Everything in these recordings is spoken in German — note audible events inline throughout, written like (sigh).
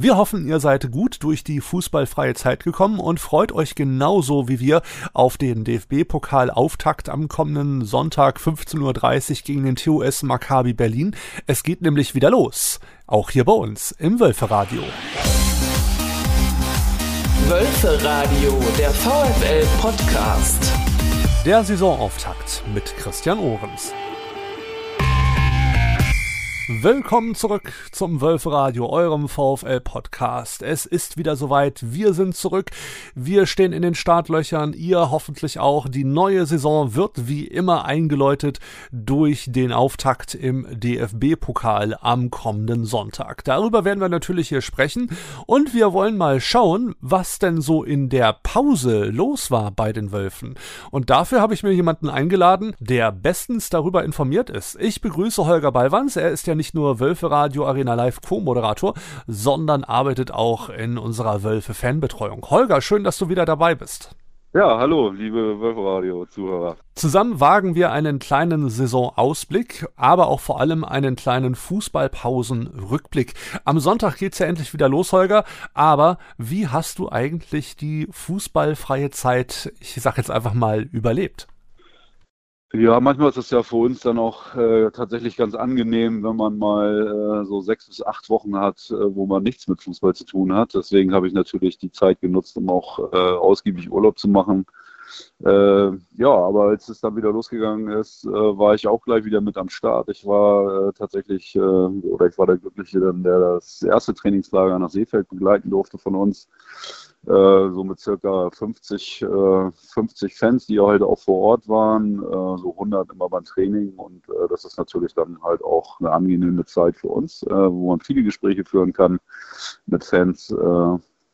Wir hoffen, ihr seid gut durch die fußballfreie Zeit gekommen und freut euch genauso wie wir auf den DFB-Pokal-Auftakt am kommenden Sonntag 15.30 Uhr gegen den TUS Maccabi Berlin. Es geht nämlich wieder los. Auch hier bei uns im Wölferadio. Wölferadio, der VfL-Podcast. Der Saisonauftakt mit Christian Ohrens. Willkommen zurück zum Wölferadio, eurem VfL-Podcast. Es ist wieder soweit. Wir sind zurück. Wir stehen in den Startlöchern. Ihr hoffentlich auch. Die neue Saison wird wie immer eingeläutet durch den Auftakt im DFB-Pokal am kommenden Sonntag. Darüber werden wir natürlich hier sprechen. Und wir wollen mal schauen, was denn so in der Pause los war bei den Wölfen. Und dafür habe ich mir jemanden eingeladen, der bestens darüber informiert ist. Ich begrüße Holger Ballwanz. Er ist ja nicht nur Wölfe Radio Arena Live Co-Moderator, sondern arbeitet auch in unserer Wölfe Fanbetreuung. Holger, schön, dass du wieder dabei bist. Ja, hallo, liebe Wölferadio-Zuhörer. Zusammen wagen wir einen kleinen Saisonausblick, aber auch vor allem einen kleinen Fußballpausenrückblick. Am Sonntag geht's ja endlich wieder los, Holger. Aber wie hast du eigentlich die fußballfreie Zeit, ich sag jetzt einfach mal, überlebt? Ja, manchmal ist es ja für uns dann auch äh, tatsächlich ganz angenehm, wenn man mal äh, so sechs bis acht Wochen hat, äh, wo man nichts mit Fußball zu tun hat. Deswegen habe ich natürlich die Zeit genutzt, um auch äh, ausgiebig Urlaub zu machen. Äh, ja, aber als es dann wieder losgegangen ist, äh, war ich auch gleich wieder mit am Start. Ich war tatsächlich, oder ich war der Glückliche, der das erste Trainingslager nach Seefeld begleiten durfte von uns. Äh, so mit circa 50, äh, 50 Fans, die heute auch vor Ort waren, äh, so 100 immer beim Training und äh, das ist natürlich dann halt auch eine angenehme Zeit für uns, äh, wo man viele Gespräche führen kann mit Fans.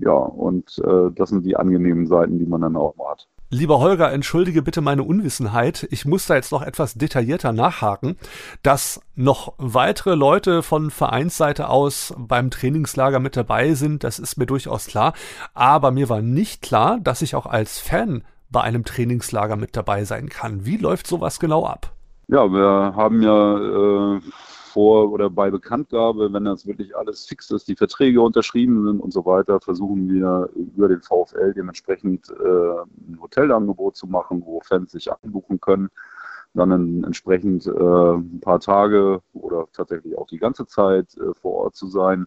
Äh, ja, und das sind die angenehmen Seiten, die man dann auch mal hat. Lieber Holger, entschuldige bitte meine Unwissenheit. Ich muss da jetzt noch etwas detaillierter nachhaken, dass noch weitere Leute von Vereinsseite aus beim Trainingslager mit dabei sind. Das ist mir durchaus klar. Aber mir war nicht klar, dass ich auch als Fan bei einem Trainingslager mit dabei sein kann. Wie läuft sowas genau ab? Ja, wir haben ja äh, vor oder bei Bekanntgabe, wenn das wirklich alles fix ist, die Verträge unterschrieben sind und so weiter, versuchen wir über den VfL dementsprechend äh, ein Hotelangebot zu machen, wo Fans sich anbuchen können, dann entsprechend äh, ein paar Tage oder tatsächlich auch die ganze Zeit äh, vor Ort zu sein.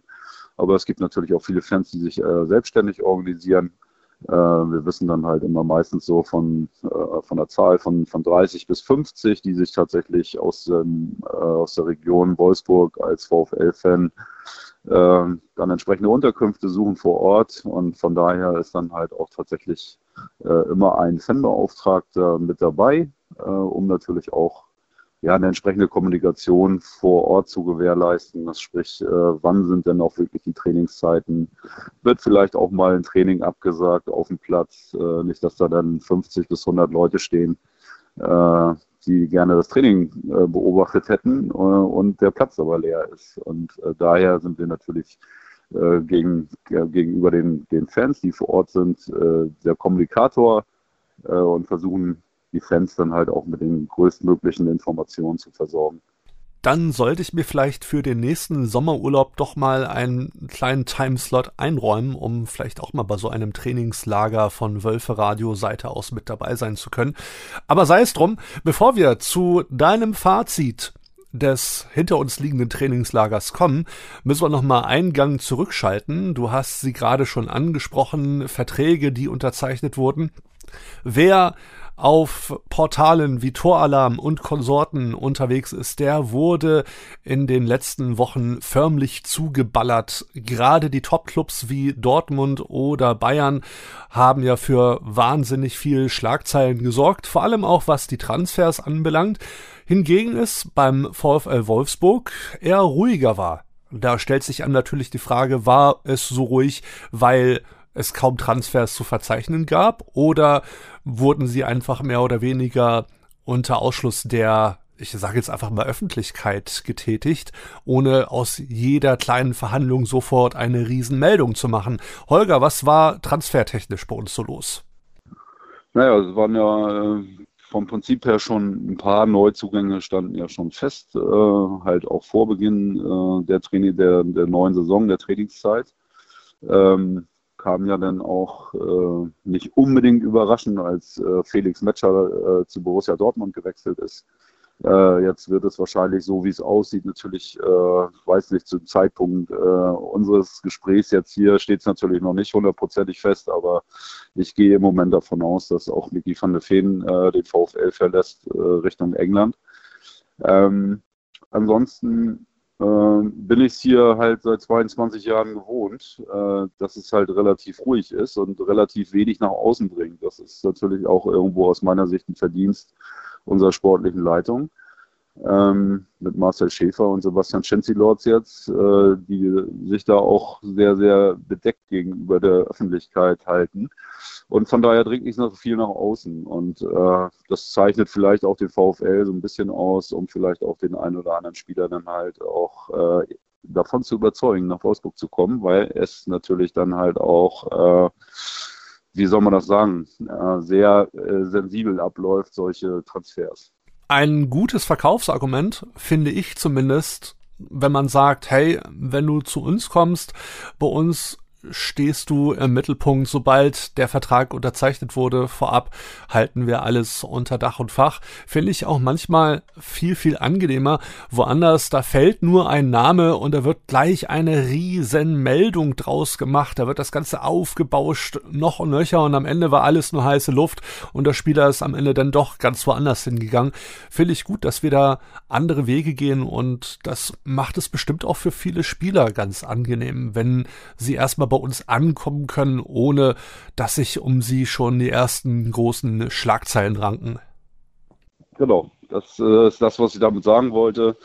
Aber es gibt natürlich auch viele Fans, die sich äh, selbstständig organisieren wir wissen dann halt immer meistens so von, äh, von der Zahl von, von 30 bis 50, die sich tatsächlich aus, ähm, äh, aus der Region Wolfsburg als VfL-Fan dann entsprechende Unterkünfte suchen vor Ort. Und von daher ist dann halt auch tatsächlich immer ein Fanbeauftragter mit dabei, um natürlich auch ja, eine entsprechende Kommunikation vor Ort zu gewährleisten. Das sprich, äh, wann sind denn auch wirklich die Trainingszeiten? Wird vielleicht auch mal ein Training abgesagt auf dem Platz? Äh, nicht, dass da dann 50 bis 100 Leute stehen, äh, die gerne das Training beobachtet hätten und der Platz aber leer ist. Und daher sind wir natürlich gegen, gegenüber den, den Fans, die vor Ort sind, der Kommunikator und versuchen die Fans dann halt auch mit den größtmöglichen Informationen zu versorgen. Dann sollte ich mir vielleicht für den nächsten Sommerurlaub doch mal einen kleinen Timeslot einräumen, um vielleicht auch mal bei so einem Trainingslager von Wölfe Radio Seite aus mit dabei sein zu können. Aber sei es drum, bevor wir zu deinem Fazit des hinter uns liegenden Trainingslagers kommen, müssen wir nochmal einen Gang zurückschalten. Du hast sie gerade schon angesprochen, Verträge, die unterzeichnet wurden. Wer auf Portalen wie Toralarm und Konsorten unterwegs ist, der wurde in den letzten Wochen förmlich zugeballert. Gerade die Topclubs wie Dortmund oder Bayern haben ja für wahnsinnig viel Schlagzeilen gesorgt, vor allem auch was die Transfers anbelangt. Hingegen ist beim VfL Wolfsburg eher ruhiger war. Da stellt sich an natürlich die Frage, war es so ruhig, weil es kaum Transfers zu verzeichnen gab oder wurden sie einfach mehr oder weniger unter Ausschluss der ich sage jetzt einfach mal Öffentlichkeit getätigt, ohne aus jeder kleinen Verhandlung sofort eine Riesenmeldung zu machen. Holger, was war transfertechnisch bei uns so los? Naja, es waren ja äh, vom Prinzip her schon ein paar Neuzugänge standen ja schon fest, äh, halt auch vor Beginn äh, der Training der, der neuen Saison, der Trainingszeit. Ähm, kam ja dann auch äh, nicht unbedingt überraschend, als äh, Felix Metscher äh, zu Borussia Dortmund gewechselt ist. Äh, jetzt wird es wahrscheinlich so, wie es aussieht, natürlich, äh, weiß nicht, zum Zeitpunkt äh, unseres Gesprächs jetzt hier steht es natürlich noch nicht hundertprozentig fest, aber ich gehe im Moment davon aus, dass auch Micky van der Feen den VfL verlässt Richtung England. Ähm, ansonsten bin ich hier halt seit 22 Jahren gewohnt, äh, dass es halt relativ ruhig ist und relativ wenig nach außen bringt. Das ist natürlich auch irgendwo aus meiner Sicht ein Verdienst unserer sportlichen Leitung. Ähm, mit Marcel Schäfer und Sebastian Schenzilorz jetzt, äh, die sich da auch sehr, sehr bedeckt gegenüber der Öffentlichkeit halten. Und von daher dringt nicht so viel nach außen. Und äh, das zeichnet vielleicht auch den VfL so ein bisschen aus, um vielleicht auch den einen oder anderen Spieler dann halt auch äh, davon zu überzeugen, nach Wolfsburg zu kommen, weil es natürlich dann halt auch äh, wie soll man das sagen, äh, sehr äh, sensibel abläuft, solche Transfers. Ein gutes Verkaufsargument, finde ich zumindest, wenn man sagt, hey, wenn du zu uns kommst, bei uns stehst du im Mittelpunkt. Sobald der Vertrag unterzeichnet wurde, vorab halten wir alles unter Dach und Fach. Finde ich auch manchmal viel, viel angenehmer. Woanders, da fällt nur ein Name und da wird gleich eine riesen Meldung draus gemacht. Da wird das Ganze aufgebauscht, noch und nöcher und am Ende war alles nur heiße Luft und der Spieler ist am Ende dann doch ganz woanders hingegangen. Finde ich gut, dass wir da andere Wege gehen und das macht es bestimmt auch für viele Spieler ganz angenehm, wenn sie erstmal bei uns ankommen können, ohne dass sich um sie schon die ersten großen Schlagzeilen ranken. Genau, das äh, ist das, was ich damit sagen wollte,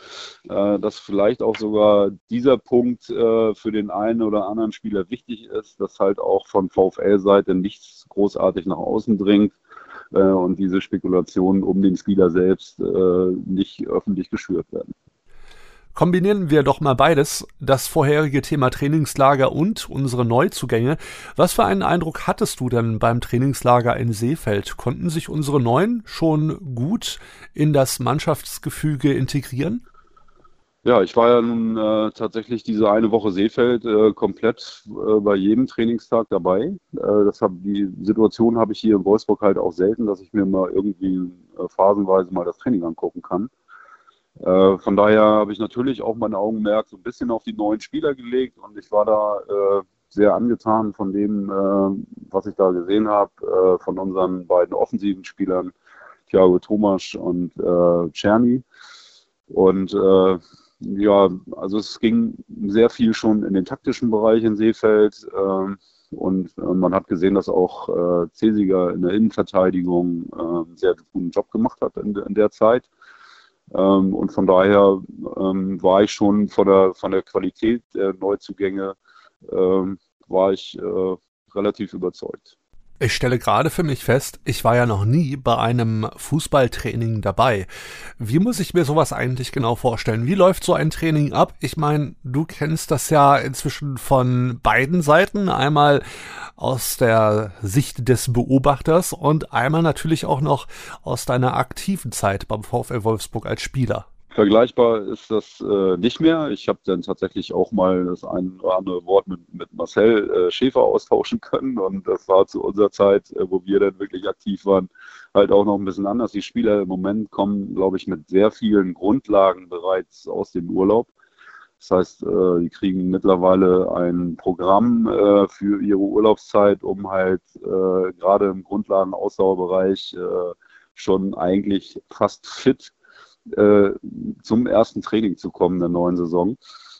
äh, dass vielleicht auch sogar dieser Punkt äh, für den einen oder anderen Spieler wichtig ist, dass halt auch von VfL-Seite nichts großartig nach außen dringt und diese Spekulationen um den Spieler selbst nicht öffentlich geschürt werden. Kombinieren wir doch mal beides, das vorherige Thema Trainingslager und unsere Neuzugänge. Was für einen Eindruck hattest du denn beim Trainingslager in Seefeld? Konnten sich unsere Neuen schon gut in das Mannschaftsgefüge integrieren? Ja, ich war ja nun äh, tatsächlich diese eine Woche Seefeld äh, komplett äh, bei jedem Trainingstag dabei. Äh, das hab, die Situation habe ich hier in Wolfsburg halt auch selten, dass ich mir mal irgendwie äh, phasenweise mal das Training angucken kann. Äh, von daher habe ich natürlich auch mein Augenmerk so ein bisschen auf die neuen Spieler gelegt und ich war da äh, sehr angetan von dem, äh, was ich da gesehen habe, äh, von unseren beiden offensiven Spielern, Thiago Thomas und äh, Czerny. Und äh, ja, also es ging sehr viel schon in den taktischen Bereich in Seefeld. Äh, und äh, man hat gesehen, dass auch äh, Cesiger in der Innenverteidigung äh, einen sehr guten Job gemacht hat in, in der Zeit. Ähm, und von daher ähm, war ich schon von der, von der Qualität der Neuzugänge, ähm, war ich äh, relativ überzeugt. Ich stelle gerade für mich fest, ich war ja noch nie bei einem Fußballtraining dabei. Wie muss ich mir sowas eigentlich genau vorstellen? Wie läuft so ein Training ab? Ich meine, du kennst das ja inzwischen von beiden Seiten. Einmal aus der Sicht des Beobachters und einmal natürlich auch noch aus deiner aktiven Zeit beim VfL Wolfsburg als Spieler. Vergleichbar ist das äh, nicht mehr. Ich habe dann tatsächlich auch mal das ein oder andere Wort mit, mit Marcel äh, Schäfer austauschen können. Und das war zu unserer Zeit, äh, wo wir dann wirklich aktiv waren, halt auch noch ein bisschen anders. Die Spieler im Moment kommen, glaube ich, mit sehr vielen Grundlagen bereits aus dem Urlaub. Das heißt, äh, die kriegen mittlerweile ein Programm äh, für ihre Urlaubszeit, um halt äh, gerade im Grundlagen-Ausdauerbereich schon eigentlich fast fit äh, zum ersten Training zu kommen der neuen Saison.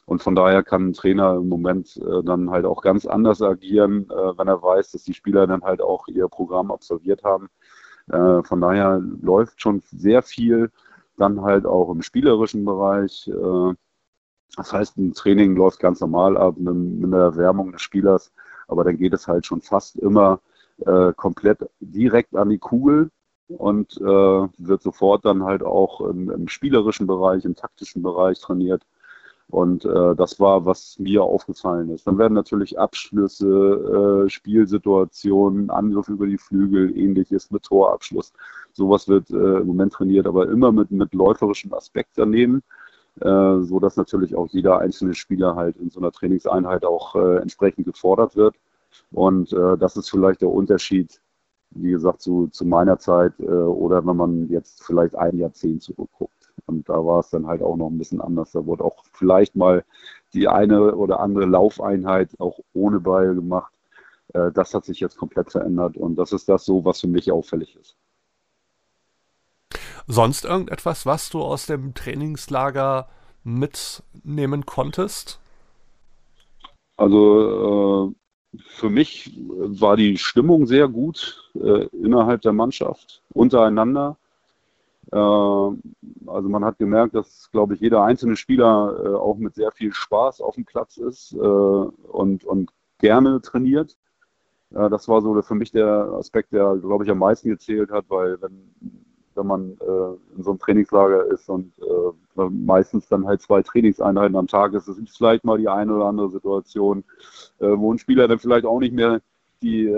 Und von daher kann ein Trainer im Moment äh, dann halt auch ganz anders agieren, äh, wenn er weiß, dass die Spieler dann halt auch ihr Programm absolviert haben. Äh, von daher läuft schon sehr viel dann halt auch im spielerischen Bereich. Äh, das heißt, ein Training läuft ganz normal ab mit, mit der Erwärmung des Spielers, aber dann geht es halt schon fast immer äh, komplett direkt an die Kugel und äh, wird sofort dann halt auch im, im, spielerischen Bereich, im taktischen Bereich trainiert. Und äh, das war, was mir aufgefallen ist. Dann werden natürlich Abschlüsse, äh, Spielsituationen, Angriff über die Flügel, ähnliches mit Torabschluss. Sowas wird äh, im Moment trainiert, aber immer mit, mit läuferischem Aspekt daneben. äh, so dass natürlich auch jeder einzelne Spieler halt in so einer Trainingseinheit auch äh, entsprechend gefordert wird. Und äh, das ist vielleicht der Unterschied, wie gesagt, zu, zu meiner Zeit äh, oder wenn man jetzt vielleicht ein Jahrzehnt zurückguckt. Und da war es dann halt auch noch ein bisschen anders. Da wurde auch vielleicht mal die eine oder andere Laufeinheit auch ohne Ball gemacht. Äh, das hat sich jetzt komplett verändert und das ist das so, was für mich auffällig ist. Sonst irgendetwas, was du aus dem Trainingslager mitnehmen konntest? Also äh, für mich war die Stimmung sehr gut äh, innerhalb der Mannschaft, untereinander. Äh, also man hat gemerkt, dass, glaube ich, jeder einzelne Spieler äh, auch mit sehr viel Spaß auf dem Platz ist äh, und, und gerne trainiert. das war so für mich der Aspekt, der, glaube ich, am meisten gezählt hat, weil wenn, wenn man in so einem Trainingslager ist und meistens dann halt zwei Trainingseinheiten am Tag ist, das ist vielleicht mal die eine oder andere Situation, wo ein Spieler dann vielleicht auch nicht mehr die,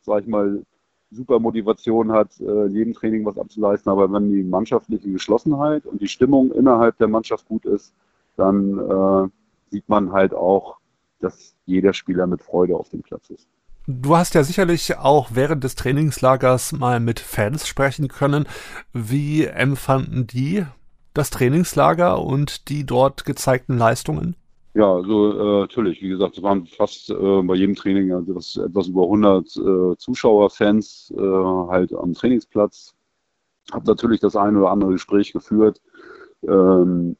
sag ich mal, super Motivation hat, äh, jedem Training was abzuleisten. Aber wenn die mannschaftliche Geschlossenheit und die Stimmung innerhalb der Mannschaft gut ist, dann äh, sieht man halt auch, dass jeder Spieler mit Freude auf dem Platz ist. Du hast ja sicherlich auch während des Trainingslagers mal mit Fans sprechen können. Wie empfanden die das Trainingslager und die dort gezeigten Leistungen? Ja, also äh, natürlich, wie gesagt, es waren fast äh, bei jedem Training also das, etwas über 100 äh, Zuschauer, Fans äh, halt am Trainingsplatz. Habe natürlich das eine oder andere Gespräch geführt. Ähm,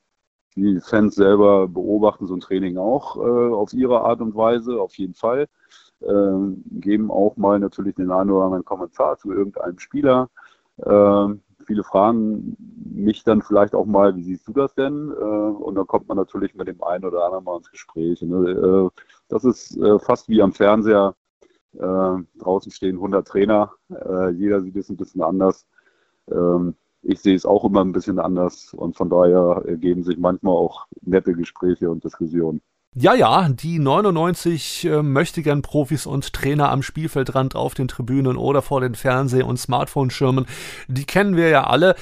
die Fans selber beobachten so ein Training auch äh, auf ihre Art und Weise, auf jeden Fall. Ähm, geben auch mal natürlich den einen oder anderen Kommentar zu irgendeinem Spieler. Ähm, viele fragen mich dann vielleicht auch mal, wie siehst du das denn? Äh, und dann kommt man natürlich mit dem einen oder anderen mal ins Gespräch. Ne? Äh, das ist äh, fast wie am Fernseher. draußen stehen 100 Trainer. jeder sieht es ein bisschen anders. Ähm, ich sehe es auch immer ein bisschen anders und von daher ergeben sich manchmal auch nette Gespräche und Diskussionen. Ja, ja, die 99 äh, möchtegern Profis und Trainer am Spielfeldrand auf den Tribünen oder vor den Fernseh- und Smartphone-Schirmen, die kennen wir ja alle.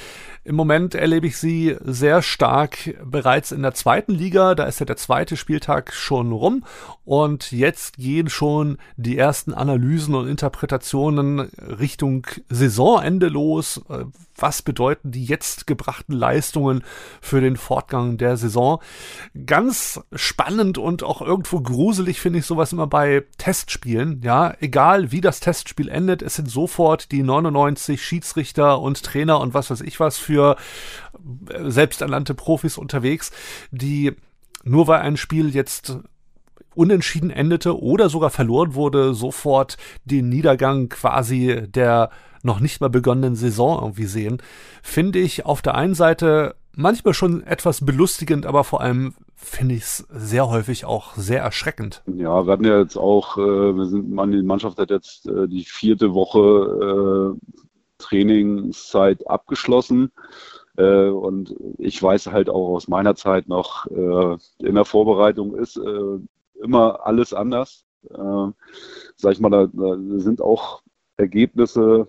Im Moment erlebe ich sie sehr stark bereits in der zweiten Liga. Da ist ja der zweite Spieltag schon rum. Und jetzt gehen schon die ersten Analysen und Interpretationen Richtung Saisonende los. Was bedeuten die jetzt gebrachten Leistungen für den Fortgang der Saison? Ganz spannend und auch irgendwo gruselig finde ich sowas immer bei Testspielen. Ja, egal wie das Testspiel endet, es sind sofort die 99 Schiedsrichter und Trainer und was weiß ich was für äh, selbsternannte Profis unterwegs, die nur weil ein Spiel jetzt unentschieden endete oder sogar verloren wurde, sofort den Niedergang quasi der noch nicht mal begonnenen Saison irgendwie sehen, finde ich auf der einen Seite manchmal schon etwas belustigend, aber vor allem finde ich es sehr häufig auch sehr erschreckend. Ja, wir hatten ja jetzt auch, äh, wir sind, die Mannschaft hat jetzt äh, die vierte Woche äh, Trainingszeit abgeschlossen. Äh, und ich weiß halt auch aus meiner Zeit noch, äh, in der Vorbereitung ist äh, immer alles anders. sag ich mal, da, da sind auch Ergebnisse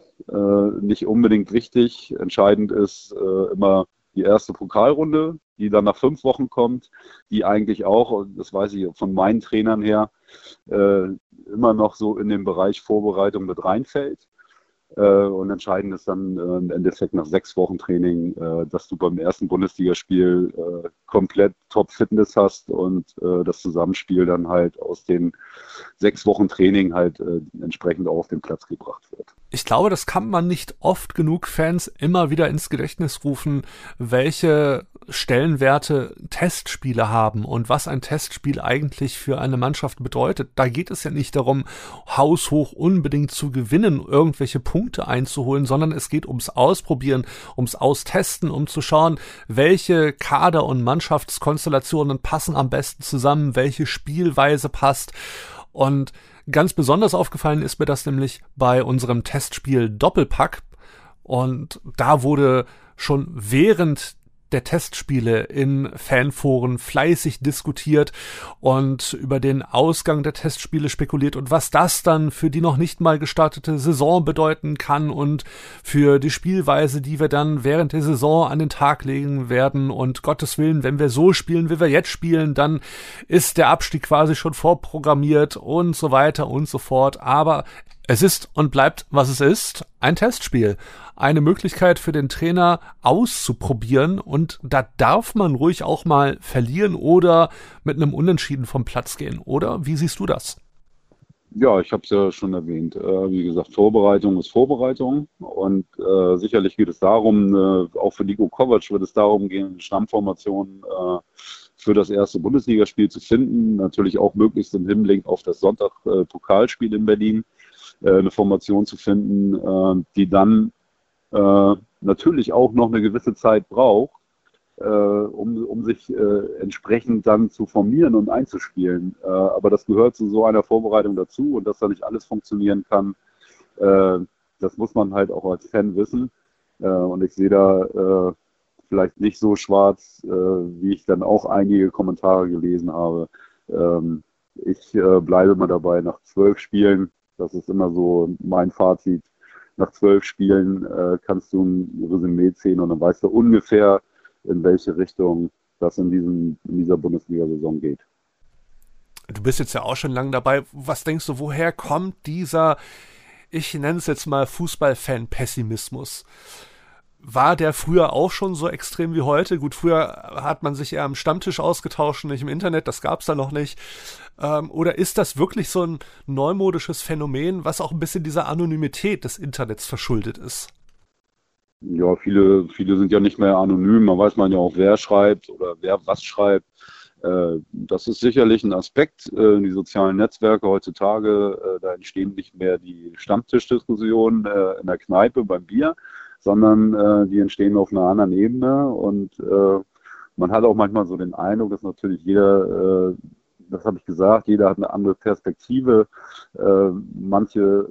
nicht unbedingt wichtig. Entscheidend ist immer die erste Pokalrunde, die dann nach fünf Wochen kommt, die eigentlich auch, und das weiß ich von meinen Trainern her, immer noch so in den Bereich Vorbereitung mit reinfällt. Äh, und entscheidend ist dann äh, im Endeffekt nach sechs Wochen Training, äh, dass du beim ersten Bundesligaspiel komplett Top-Fitness hast und das Zusammenspiel dann halt aus den sechs Wochen Training halt entsprechend auch auf den Platz gebracht wird. Ich glaube, das kann man nicht oft genug Fans immer wieder ins Gedächtnis rufen, welche Stellenwerte Testspiele haben und was ein Testspiel eigentlich für eine Mannschaft bedeutet. Da geht es ja nicht darum, haushoch unbedingt zu gewinnen, irgendwelche Punkte einzuholen, sondern es geht ums Ausprobieren, ums Austesten, um zu schauen, welche Kader- und Mannschaftskonstellationen passen am besten zusammen, welche Spielweise passt. Und ganz besonders aufgefallen ist mir das nämlich bei unserem Testspiel Doppelpack. Und da wurde schon während der Testspiele in Fanforen fleißig diskutiert und über den Ausgang der Testspiele spekuliert und was das dann für die noch nicht mal gestartete Saison bedeuten kann und für die Spielweise, die wir dann während der Saison an den Tag legen werden und Gottes Willen, wenn wir so spielen, wie wir jetzt spielen, dann ist der Abstieg quasi schon vorprogrammiert und so weiter und so fort. Aber es ist und bleibt, was es ist, ein Testspiel. Eine Möglichkeit für den Trainer auszuprobieren und da darf man ruhig auch mal verlieren oder mit einem Unentschieden vom Platz gehen. Oder wie siehst du das? Ja, ich habe es ja schon erwähnt. Äh, wie gesagt, Vorbereitung ist Vorbereitung und äh, sicherlich geht es darum, äh, auch für Nico Kovac wird es darum gehen, Stammformationen äh, für das erste Bundesligaspiel zu finden. Natürlich auch möglichst im Hinblick auf das Sonntag-Pokalspiel in Berlin äh, eine Formation zu finden, äh, die dann äh, natürlich auch noch eine gewisse Zeit braucht, äh, um, um sich äh, entsprechend dann zu formieren und einzuspielen. Äh, aber das gehört zu so einer Vorbereitung dazu und dass da nicht alles funktionieren kann, das muss man halt auch als Fan wissen. und ich sehe da vielleicht nicht so schwarz, wie ich dann auch einige Kommentare gelesen habe. Ähm, ich bleibe mal dabei, nach zwölf Spielen das ist immer so mein Fazit. Nach zwölf Spielen äh, kannst du ein Resümee ziehen und dann weißt du ungefähr, in welche Richtung das in, diesem, in dieser Bundesliga-Saison geht. Du bist jetzt ja auch schon lange dabei. Was denkst du, woher kommt dieser, ich nenne es jetzt mal Fußballfan-Pessimismus? War der früher auch schon so extrem wie heute? Gut, früher hat man sich eher am Stammtisch ausgetauscht, nicht im Internet, das gab es da noch nicht. Ähm, oder ist das wirklich so ein neumodisches Phänomen, was auch ein bisschen dieser Anonymität des Internets verschuldet ist? Ja, viele, viele sind ja nicht mehr anonym, man weiß man ja auch, wer schreibt oder wer was schreibt. Äh, das ist sicherlich ein Aspekt, äh, die sozialen Netzwerke heutzutage, äh, da entstehen nicht mehr die Stammtischdiskussionen in der Kneipe beim Bier, sondern äh, die entstehen auf einer anderen Ebene und äh, man hat auch manchmal so den Eindruck, dass natürlich jeder, äh, das habe ich gesagt, jeder hat eine andere Perspektive. Äh, manche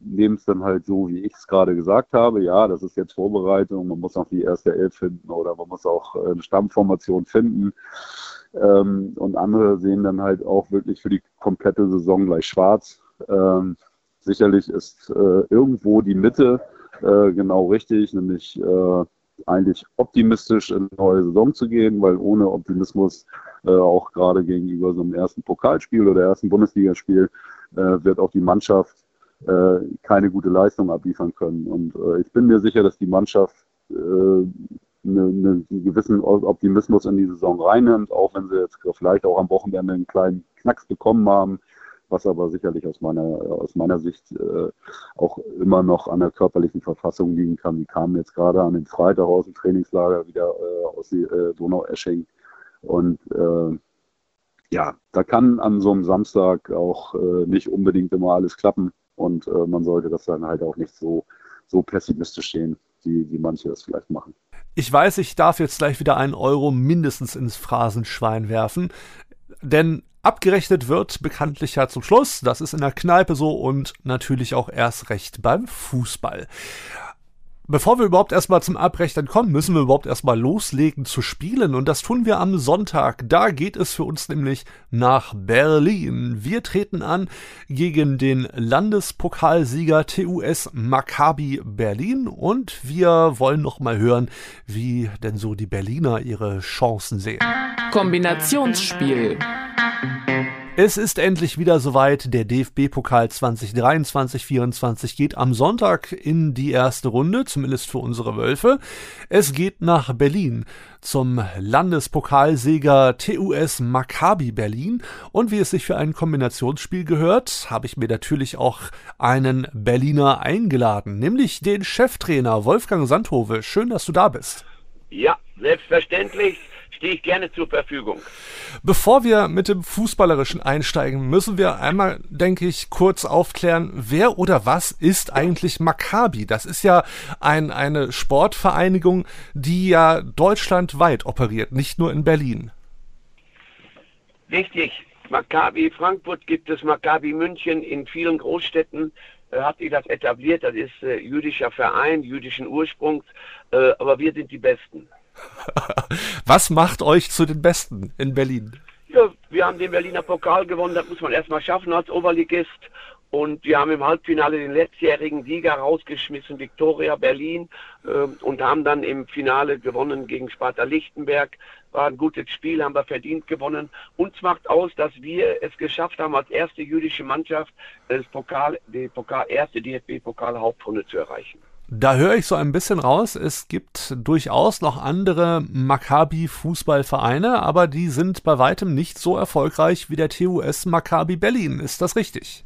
nehmen es dann halt so, wie ich es gerade gesagt habe. Ja, das ist jetzt Vorbereitung, man muss auch die erste Elf finden oder man muss auch äh, eine Stammformation finden. Ähm, und andere sehen dann halt auch wirklich für die komplette Saison gleich schwarz. Ähm, sicherlich ist äh, irgendwo die Mitte äh, genau richtig, nämlich äh, eigentlich optimistisch in eine neue Saison zu gehen, weil ohne Optimismus äh, auch gerade gegenüber so einem ersten Pokalspiel oder ersten Bundesligaspiel äh, wird auch die Mannschaft äh, keine gute Leistung abliefern können. Und ich bin mir sicher, dass die Mannschaft einen eine gewissen Optimismus in die Saison reinnimmt, auch wenn sie jetzt vielleicht auch am Wochenende einen kleinen Knacks bekommen haben was aber sicherlich aus meiner, aus meiner Sicht äh, auch immer noch an der körperlichen Verfassung liegen kann. Die kamen jetzt gerade an dem Freitag aus dem Trainingslager wieder äh, aus äh, Donau-Esching und äh, ja, da kann an so einem Samstag auch äh, nicht unbedingt immer alles klappen und äh, man sollte das dann halt auch nicht so, so pessimistisch sehen, wie, wie manche das vielleicht machen. Ich weiß, ich darf jetzt gleich wieder einen Euro mindestens ins Phrasenschwein werfen, denn Abgerechnet wird bekanntlich ja zum Schluss, das ist in der Kneipe so und natürlich auch erst recht beim Fußball. Bevor wir überhaupt erstmal zum Abrechnen kommen, müssen wir überhaupt erstmal loslegen zu spielen und das tun wir am Sonntag. Da geht es für uns nämlich nach Berlin. Wir treten an gegen den Landespokalsieger TUS Maccabi Berlin und wir wollen noch mal hören, wie denn so die Berliner ihre Chancen sehen. Kombinationsspiel. Es ist endlich wieder soweit. Der DFB-Pokal 2023-24 geht am Sonntag in die erste Runde, zumindest für unsere Wölfe. Es geht nach Berlin zum Landespokalsieger TUS Maccabi Berlin. Und wie es sich für ein Kombinationsspiel gehört, habe ich mir natürlich auch einen Berliner eingeladen, nämlich den Cheftrainer Wolfgang Sandhove. Schön, dass du da bist. Ja, selbstverständlich stehe ich gerne zur Verfügung. Bevor wir mit dem Fußballerischen einsteigen, müssen wir einmal, denke ich, kurz aufklären, wer oder was ist eigentlich Maccabi? Das ist ja ein, eine Sportvereinigung, die ja deutschlandweit operiert, nicht nur in Berlin. Richtig. Maccabi Frankfurt gibt es, Maccabi München in vielen Großstädten äh, hat sich das etabliert. Das ist äh, jüdischer Verein, jüdischen Ursprungs, äh, aber wir sind die Besten. (laughs) Was macht euch zu den Besten in Berlin? Ja, wir haben den Berliner Pokal gewonnen, das muss man erstmal schaffen als Oberligist. Und wir haben im Halbfinale den letztjährigen Sieger rausgeschmissen, Viktoria Berlin, äh, und haben dann im Finale gewonnen gegen Sparta Lichtenberg. War ein gutes Spiel, haben wir verdient gewonnen. Uns macht aus, dass wir es geschafft haben, als erste jüdische Mannschaft das Pokal, die Pokal, erste DFB-Pokal-Hauptrunde zu erreichen. Da höre ich so ein bisschen raus, es gibt durchaus noch andere Maccabi-Fußballvereine, aber die sind bei weitem nicht so erfolgreich wie der TUS Maccabi Berlin. Ist das richtig?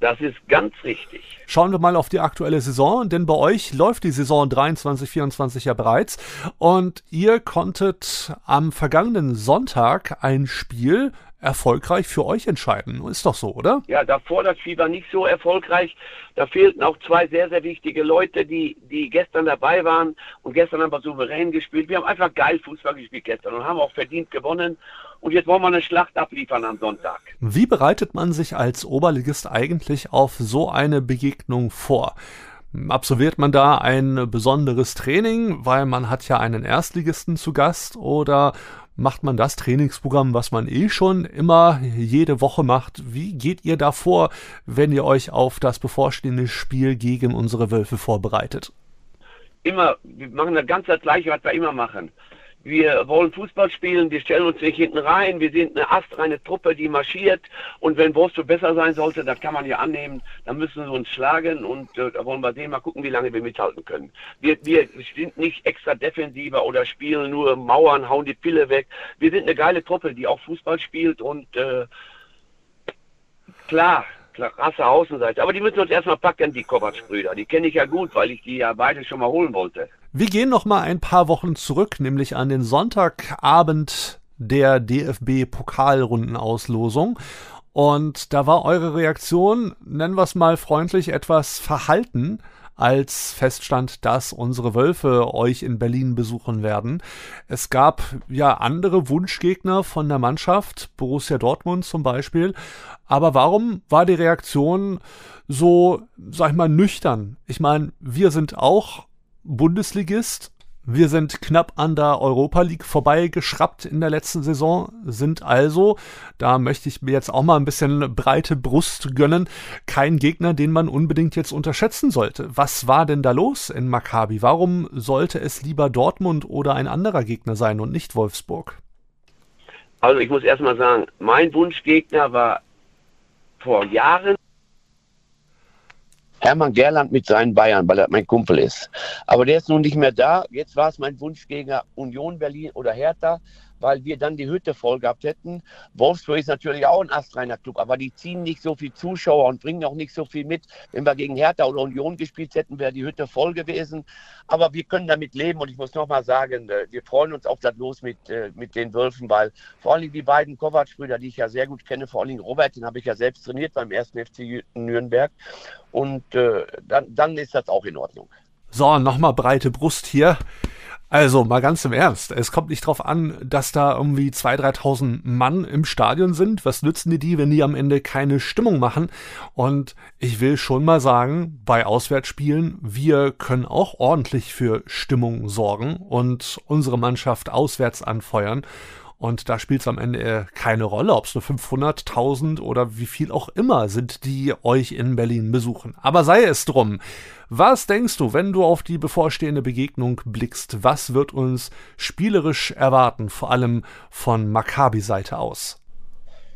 Das ist ganz richtig. Schauen wir mal auf die aktuelle Saison, denn bei euch läuft die Saison 23-24 ja bereits und ihr konntet am vergangenen Sonntag ein Spiel erfolgreich für euch entscheiden. Ist doch so, oder? Ja, davor das Spiel war nicht so erfolgreich. Da fehlten auch zwei sehr, sehr wichtige Leute, die, die gestern dabei waren. Und gestern haben wir souverän gespielt. Wir haben einfach geil Fußball gespielt gestern und haben auch verdient gewonnen. Und jetzt wollen wir eine Schlacht abliefern am Sonntag. Wie bereitet man sich als Oberligist eigentlich auf so eine Begegnung vor? Absolviert man da ein besonderes Training, weil man hat ja einen Erstligisten zu Gast oder macht man das Trainingsprogramm, was man eh schon immer jede Woche macht? Wie geht ihr da vor, wenn ihr euch auf das bevorstehende Spiel gegen unsere Wölfe vorbereitet? Immer, wir machen das ganz das Gleiche, was wir immer machen wir wollen Fußball spielen, wir stellen uns nicht hinten rein, wir sind eine astreine Truppe, die marschiert und wenn Wolfsburg besser sein sollte, das kann man ja annehmen, dann müssen sie uns schlagen und äh, da wollen wir sehen, mal gucken, wie lange wir mithalten können. Wir, wir sind nicht extra defensiver oder spielen nur Mauern, hauen die Pille weg. Wir sind eine geile Truppe, die auch Fußball spielt und äh, klar, krasse Außenseite. Aber die müssen uns erstmal packen, die Kovac-Brüder. Die kenne ich ja gut, weil ich die ja beide schon mal holen wollte. Wir gehen noch mal ein paar Wochen zurück, nämlich an den Sonntagabend der DFB-Pokalrundenauslosung. Und da war eure Reaktion, nennen wir es mal freundlich, etwas verhalten, als feststand, dass unsere Wölfe euch in Berlin besuchen werden. Es gab ja andere Wunschgegner von der Mannschaft, Borussia Dortmund zum Beispiel. Aber warum war die Reaktion so, sag ich mal, nüchtern? Ich meine, wir sind auch Bundesligist. Wir sind knapp an der Europa League vorbeigeschraubt in der letzten Saison, sind also, da möchte ich mir jetzt auch mal ein bisschen breite Brust gönnen, kein Gegner, den man unbedingt jetzt unterschätzen sollte. Was war denn da los in Maccabi? Warum sollte es lieber Dortmund oder ein anderer Gegner sein und nicht Wolfsburg? Also ich muss erstmal sagen, mein Wunschgegner war vor Jahren Hermann Gerland mit seinen Bayern, weil er mein Kumpel ist. Aber der ist nun nicht mehr da. Jetzt war es mein Wunschgegner Union Berlin oder Hertha weil wir dann die Hütte voll gehabt hätten. Wolfsburg ist natürlich auch ein astreiner Club, aber die ziehen nicht so viel Zuschauer und bringen auch nicht so viel mit. Wenn wir gegen Hertha oder Union gespielt hätten, wäre die Hütte voll gewesen. Aber wir können damit leben und ich muss nochmal sagen, äh, wir freuen uns auf das Los mit, äh, mit den Wölfen, weil vor allem die beiden Kovac-Brüder, die ich ja sehr gut kenne, vor allem Robert, den habe ich ja selbst trainiert beim ersten FC Nürnberg. Und äh, dann, dann ist das auch in Ordnung. So, nochmal breite Brust hier. Also mal ganz im Ernst, es kommt nicht drauf an, dass da irgendwie 2.000, 3.000 Mann im Stadion sind. Was nützen dir die, wenn die am Ende keine Stimmung machen? Und ich will schon mal sagen, bei Auswärtsspielen, wir können auch ordentlich für Stimmung sorgen und unsere Mannschaft auswärts anfeuern. Und da spielt es am Ende keine Rolle, ob es nur 500, 1000 oder wie viel auch immer sind, die euch in Berlin besuchen. Aber sei es drum. Was denkst du, wenn du auf die bevorstehende Begegnung blickst? Was wird uns spielerisch erwarten, vor allem von Maccabi-Seite aus?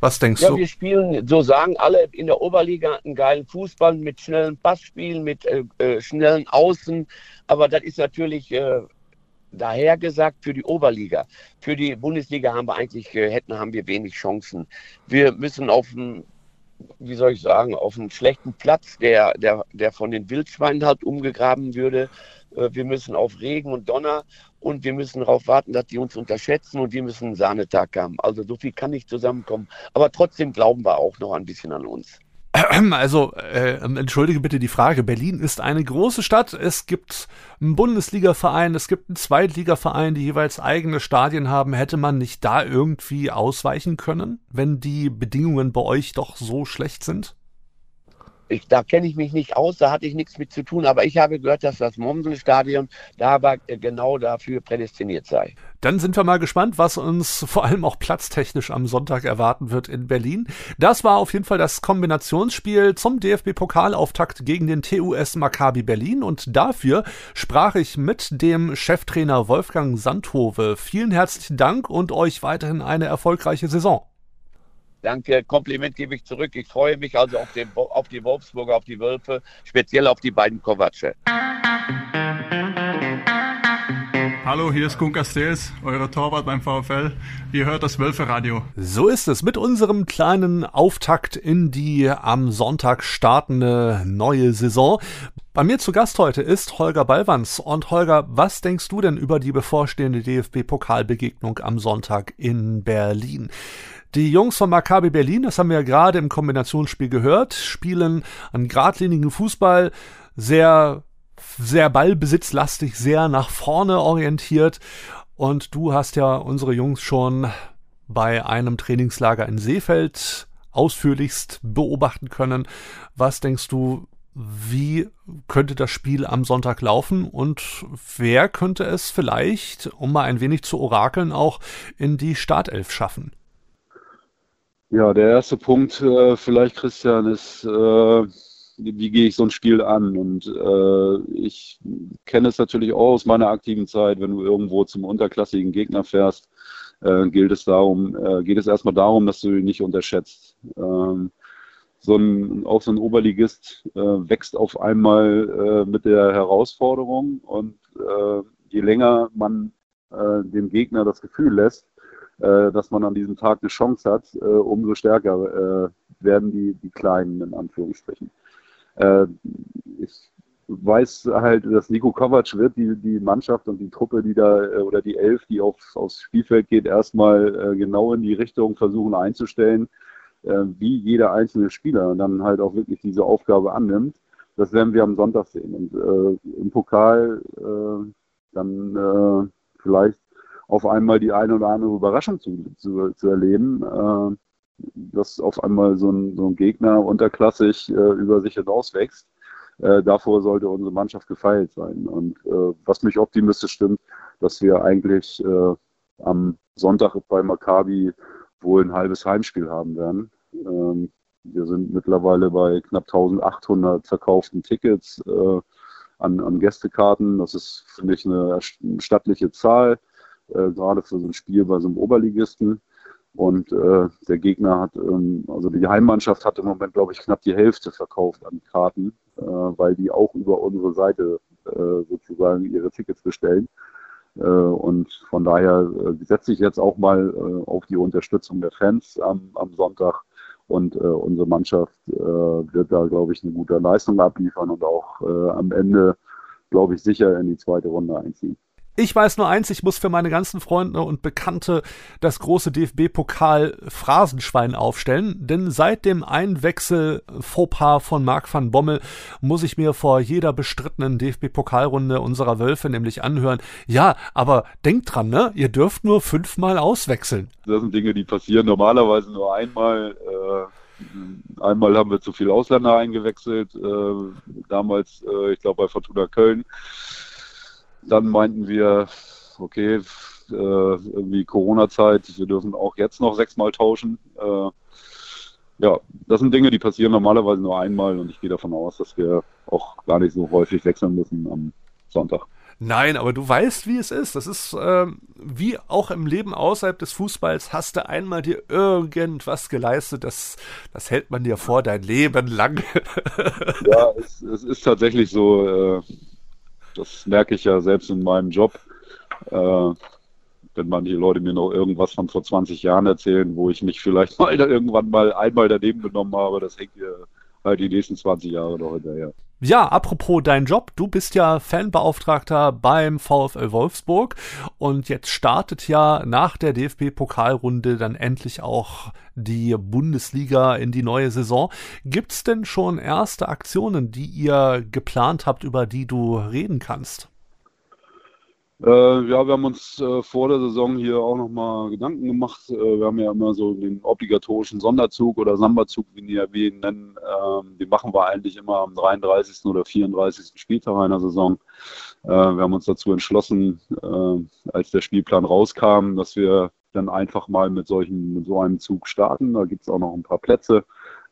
Was denkst ja, du? Wir spielen, so sagen alle in der Oberliga, einen geilen Fußball mit schnellen Passspielen, mit äh, äh, schnellen Außen. Aber das ist natürlich äh, daher gesagt für die Oberliga. Für die Bundesliga haben wir eigentlich, äh, hätten, haben wir wenig Chancen. Wir müssen auf einen, wie soll ich sagen, auf einen schlechten Platz, der, der, der von den Wildschweinen halt umgegraben würde. Äh, wir müssen auf Regen und Donner und wir müssen darauf warten, dass die uns unterschätzen und wir müssen einen Sahnetag haben. Also so viel kann nicht zusammenkommen. Aber trotzdem glauben wir auch noch ein bisschen an uns. (clears throat) Also, äh, entschuldige bitte die Frage. Berlin ist eine große Stadt. Es gibt einen Bundesliga-Verein, es gibt einen Zweitliga-Verein, die jeweils eigene Stadien haben. Hätte man nicht da irgendwie ausweichen können, wenn die Bedingungen bei euch doch so schlecht sind? Ich, da kenne ich mich nicht aus, da hatte ich nichts mit zu tun, aber ich habe gehört, dass das Mommsen-Stadion da aber genau dafür prädestiniert sei. Dann sind wir mal gespannt, was uns vor allem auch platztechnisch am Sonntag erwarten wird in Berlin. Das war auf jeden Fall das Kombinationsspiel zum DFB-Pokalauftakt gegen den TUS Maccabi Berlin und dafür sprach ich mit dem Cheftrainer Wolfgang Sandhove. Vielen herzlichen Dank und euch weiterhin eine erfolgreiche Saison. Danke, Kompliment gebe ich zurück. Ich freue mich also auf, den, auf die Wolfsburger, auf die Wölfe, speziell auf die beiden Kovace. Hallo, hier ist Kun Castells, euer Torwart beim VfL. Ihr hört das Wölfe-Radio. So ist es mit unserem kleinen Auftakt in die am Sonntag startende neue Saison. Bei mir zu Gast heute ist Holger Ballwanz. Und Holger, was denkst du denn über die bevorstehende DFB-Pokalbegegnung am Sonntag in Berlin? Die Jungs von Maccabi Berlin, das haben wir ja gerade im Kombinationsspiel gehört, spielen einen geradlinigen Fußball, sehr, sehr ballbesitzlastig, sehr nach vorne orientiert. Und du hast ja unsere Jungs schon bei einem Trainingslager in Seefeld ausführlichst beobachten können. Was denkst du, wie könnte das Spiel am Sonntag laufen und wer könnte es vielleicht, um mal ein wenig zu orakeln, auch in die Startelf schaffen? Ja, der erste Punkt äh, vielleicht, Christian, ist, äh, wie gehe ich so ein Spiel an? Und äh, ich kenne es natürlich auch aus meiner aktiven Zeit, wenn du irgendwo zum unterklassigen Gegner fährst, äh, gilt es darum, äh, geht es erstmal darum, dass du ihn nicht unterschätzt. Ähm, so ein, auch so ein Oberligist äh, wächst auf einmal mit der Herausforderung und je länger man dem Gegner das Gefühl lässt, dass man an diesem Tag eine Chance hat, äh, umso stärker äh, werden die, die Kleinen in Anführungsstrichen. Äh, ich weiß halt, dass Nico Kovac wird die, die Mannschaft und die Truppe, die da äh, oder die Elf, die auf, aufs Spielfeld geht, erstmal äh, genau in die Richtung versuchen einzustellen, wie jeder einzelne Spieler dann halt auch wirklich diese Aufgabe annimmt. Das werden wir am Sonntag sehen. Und im Pokal dann vielleicht auf einmal die eine oder andere Überraschung zu, zu, zu erleben, äh, dass auf einmal so ein, so ein Gegner unterklassig äh, über sich hinauswächst. Äh, davor sollte unsere Mannschaft gefeilt sein. Und äh, was mich optimistisch stimmt, dass wir eigentlich äh, am Sonntag bei Maccabi wohl ein halbes Heimspiel haben werden. Ähm, wir sind mittlerweile bei knapp 1800 verkauften Tickets äh, an, an Gästekarten. Das ist, finde ich, eine stattliche Zahl äh, gerade für so ein Spiel bei so einem Oberligisten. Und äh, der Gegner hat, ähm, also die Heimmannschaft hat im Moment, glaube ich, knapp die Hälfte verkauft an Karten, äh, weil die auch über unsere Seite äh, sozusagen ihre Tickets bestellen. Äh, und von daher äh, setze ich jetzt auch mal auf die Unterstützung der Fans am, am Sonntag. Und unsere Mannschaft wird da, glaube ich, eine gute Leistung abliefern und auch am Ende, glaube ich, sicher in die zweite Runde einziehen. Ich weiß nur eins, ich muss für meine ganzen Freunde und Bekannte das große DFB-Pokal-Phrasenschwein aufstellen, denn seit dem Einwechsel-Fauxpas von Marc van Bommel muss ich mir vor jeder bestrittenen DFB-Pokalrunde unserer Wölfe nämlich anhören, ja, aber denkt dran, ne, ihr dürft nur fünfmal auswechseln. Das sind Dinge, die passieren normalerweise nur einmal. Äh Einmal haben wir zu viele Ausländer eingewechselt, äh, damals, äh, ich glaube, bei Fortuna Köln. Dann meinten wir, okay, äh, irgendwie Corona-Zeit, wir dürfen auch jetzt noch sechsmal tauschen. Äh, ja, das sind Dinge, die passieren normalerweise nur einmal und ich gehe davon aus, dass wir auch gar nicht so häufig wechseln müssen am Sonntag. Nein, aber du weißt, wie es ist. Das ist ähm, wie auch im Leben außerhalb des Fußballs. Hast du einmal dir irgendwas geleistet, das, das hält man dir vor dein Leben lang. (laughs) ja, es, es ist tatsächlich so. Äh, das merke ich ja selbst in meinem Job. Äh, wenn manche Leute mir noch irgendwas von vor 20 Jahren erzählen, wo ich mich vielleicht (laughs) mal irgendwann mal einmal daneben genommen habe, das hängt mir halt die nächsten 20 Jahre noch hinterher. Ja, apropos dein Job, du bist ja Fanbeauftragter beim VfL Wolfsburg und jetzt startet ja nach der DFB-Pokalrunde dann endlich auch die Bundesliga in die neue Saison. Gibt's denn schon erste Aktionen, die ihr geplant habt, über die du reden kannst? Äh, ja, wir haben uns äh, vor der Saison hier auch nochmal Gedanken gemacht. Äh, wir haben ja immer so den obligatorischen Sonderzug oder Samba-Zug, wie die ihn nennen. Ähm, den machen wir eigentlich immer am 33. oder 34. Spieltag einer Saison. Äh, wir haben uns dazu entschlossen, äh, als der Spielplan rauskam, dass wir dann einfach mal mit, solchen, mit so einem Zug starten. Da gibt es auch noch ein paar Plätze,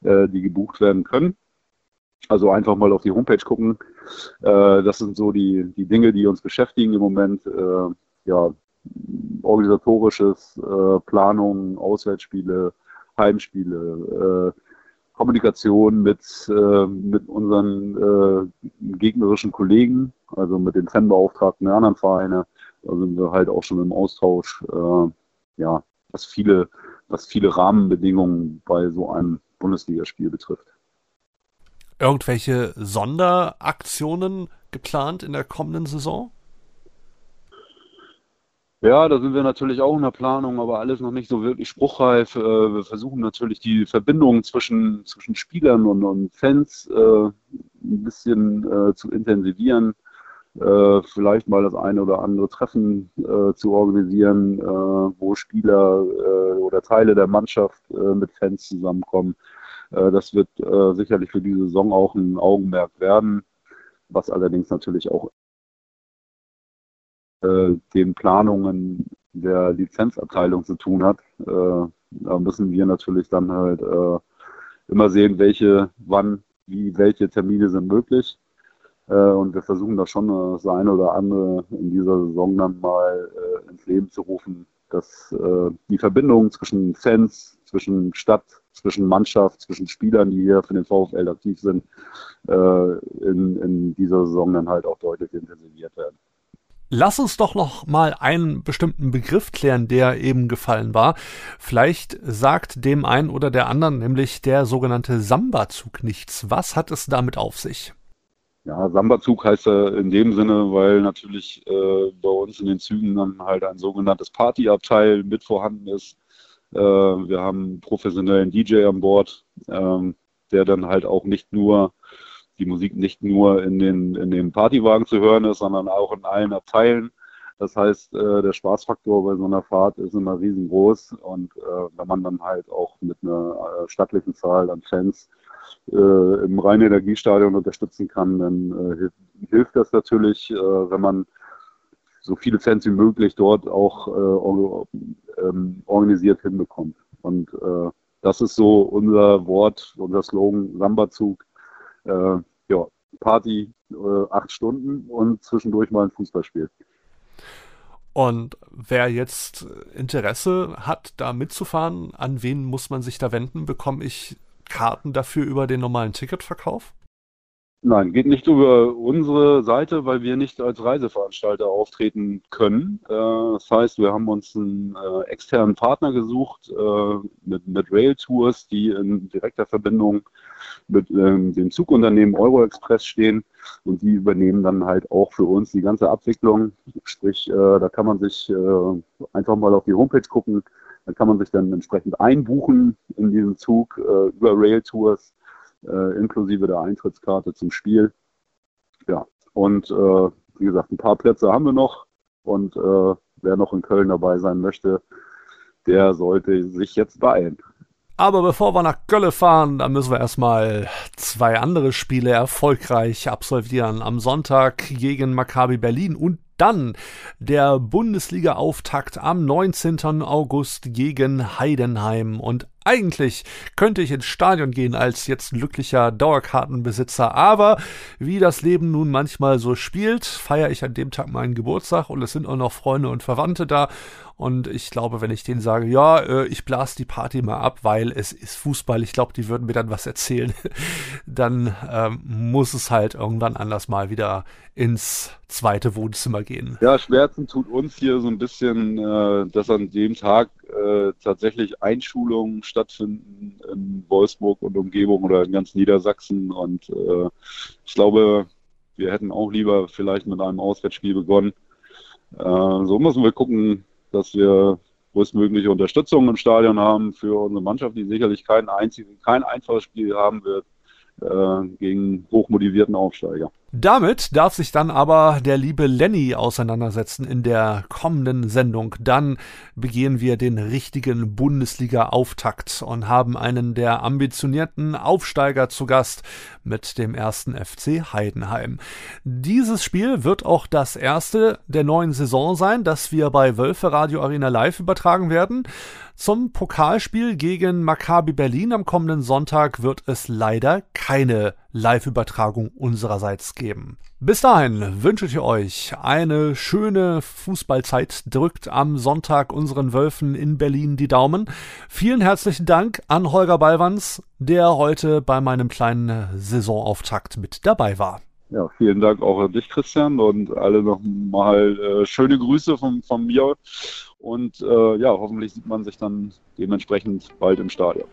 äh, die gebucht werden können. Also einfach mal auf die Homepage gucken. Äh, das sind so die, die Dinge, die uns beschäftigen im Moment. Äh, ja, organisatorisches, äh, Planung, Auswärtsspiele, Heimspiele, Kommunikation mit, mit unseren gegnerischen Kollegen, also mit den Fanbeauftragten der anderen Vereine. Da sind wir halt auch schon im Austausch. ja, was viele, was viele Rahmenbedingungen bei so einem Bundesligaspiel betrifft irgendwelche Sonderaktionen geplant in der kommenden Saison? Ja, da sind wir natürlich auch in der Planung, aber alles noch nicht so wirklich spruchreif. Äh, wir versuchen natürlich die Verbindung zwischen, zwischen Spielern und, und Fans äh, ein bisschen äh, zu intensivieren. Äh, vielleicht mal das eine oder andere Treffen äh, zu organisieren, äh, wo Spieler oder Teile der Mannschaft mit Fans zusammenkommen. Äh, das wird äh, sicherlich für die Saison auch ein Augenmerk werden, was allerdings natürlich auch äh, den Planungen der Lizenzabteilung zu tun hat. da müssen wir natürlich dann halt immer sehen, welche, wann, wie, welche Termine sind möglich. und wir versuchen da schon das eine oder andere in dieser Saison dann mal ins Leben zu rufen, dass die Verbindung zwischen Fans, zwischen Stadt, zwischen Mannschaft, zwischen Spielern, die hier für den VfL aktiv sind, äh, in, in dieser Saison dann halt auch deutlich intensiviert werden. Lass uns doch noch mal einen bestimmten Begriff klären, der eben gefallen war. Vielleicht sagt dem einen oder der anderen nämlich der sogenannte Samba-Zug nichts. Was hat es damit auf sich? Ja, Samba-Zug heißt er in dem Sinne, weil natürlich äh, bei uns in den Zügen dann halt ein sogenanntes Partyabteil mit vorhanden ist, wir haben einen professionellen DJ an Bord, ähm, der dann halt auch nicht nur die Musik nicht nur in den, in den Partywagen zu hören ist, sondern auch in allen Abteilen. Das heißt, äh, der Spaßfaktor bei so einer Fahrt ist immer riesengroß und äh, wenn man dann halt auch mit einer äh, stattlichen Zahl an Fans äh, im Rhein-Energiestadion unterstützen kann, dann äh, hilft das natürlich, äh, wenn man so viele Fans wie möglich dort auch äh, ähm, organisiert hinbekommt. Und äh, das ist so unser Wort, unser Slogan, Samba-Zug. Äh, ja, Party acht Stunden und zwischendurch mal ein Fußballspiel. Und wer jetzt Interesse hat, da mitzufahren, an wen muss man sich da wenden? Bekomme ich Karten dafür über den normalen Ticketverkauf? Nein, geht nicht über unsere Seite, weil wir nicht als Reiseveranstalter auftreten können. Äh, das heißt, wir haben uns einen äh, externen Partner gesucht äh, mit, mit Rail Tours, die in direkter Verbindung mit ähm, dem Zugunternehmen Euroexpress stehen und die übernehmen dann halt auch für uns die ganze Abwicklung. Sprich, da kann man sich einfach mal auf die Homepage gucken, da kann man sich dann entsprechend einbuchen in diesen Zug über Rail Tours äh, inklusive der Eintrittskarte zum Spiel. Ja, und äh, wie gesagt, ein paar Plätze haben wir noch und äh, wer noch in Köln dabei sein möchte, der sollte sich jetzt beeilen. Aber bevor wir nach Gölle fahren, da müssen wir erstmal zwei andere Spiele erfolgreich absolvieren. Am Sonntag gegen Maccabi Berlin und dann der Bundesliga-Auftakt am 19. August gegen Heidenheim. Und eigentlich könnte ich ins Stadion gehen als jetzt glücklicher Dauerkartenbesitzer, aber wie das Leben nun manchmal so spielt, feiere ich an dem Tag meinen Geburtstag und es sind auch noch Freunde und Verwandte da und ich glaube, wenn ich denen sage, ja, äh, ich blase die Party mal ab, weil es ist Fußball, ich glaube, die würden mir dann was erzählen, (laughs) dann ähm, muss es halt irgendwann anders mal wieder ins zweite Wohnzimmer gehen. Ja, Schmerzen tut uns hier so ein bisschen, äh, dass an dem Tag äh, tatsächlich Einschulungen stattfinden in Wolfsburg und Umgebung oder in ganz Niedersachsen. Und äh, ich glaube, wir hätten auch lieber vielleicht mit einem Auswärtsspiel begonnen. Äh, so müssen wir gucken, dass wir größtmögliche Unterstützung im Stadion haben für unsere Mannschaft, die sicherlich kein, einziges, kein einfaches Spiel haben wird äh, gegen hochmotivierten Aufsteiger. Damit darf sich dann aber der liebe Lenny auseinandersetzen in der kommenden Sendung. Dann begehen wir den richtigen Bundesliga-Auftakt und haben einen der ambitionierten Aufsteiger zu Gast mit dem ersten FC Heidenheim. Dieses Spiel wird auch das erste der neuen Saison sein, das wir bei Wölfe Radio Arena live übertragen werden. Zum Pokalspiel gegen Maccabi Berlin am kommenden Sonntag wird es leider keine Live-Übertragung unsererseits geben. Bis dahin wünsche ich euch eine schöne Fußballzeit. Drückt am Sonntag unseren Wölfen in Berlin die Daumen. Vielen herzlichen Dank an Holger Ballwanz, der heute bei meinem kleinen Saisonauftakt mit dabei war. Ja, vielen Dank auch an dich, Christian, und alle nochmal äh, schöne Grüße von, von mir. Und äh, ja, hoffentlich sieht man sich dann dementsprechend bald im Stadion.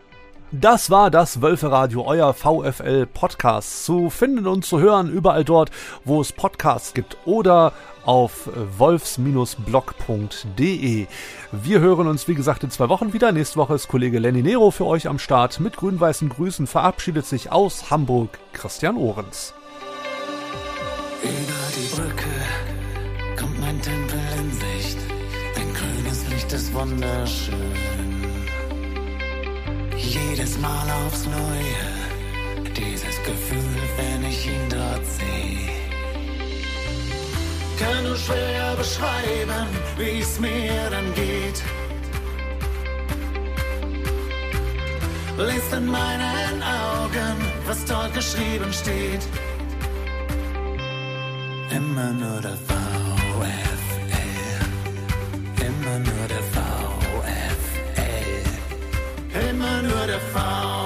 Das war das Wölferadio, euer VfL Podcast. Zu finden und zu hören überall dort, wo es Podcasts gibt oder auf wolfs-blog.de. Wir hören uns, wie gesagt, in zwei Wochen wieder. Nächste Woche ist Kollege Lenny Nero für euch am Start. Mit grün-weißen Grüßen verabschiedet sich aus Hamburg Christian Ohrens. Über die Brücke kommt mein Tempel in Sicht. Dein grünes Licht ist wunderschön jedes Mal aufs Neue. Dieses Gefühl, wenn ich ihn dort sehe. Kann nur schwer beschreiben, wie es mir dann geht. Lest in meinen Augen, was dort geschrieben steht. Immer nur der VfL, immer nur der immer nur der VfL,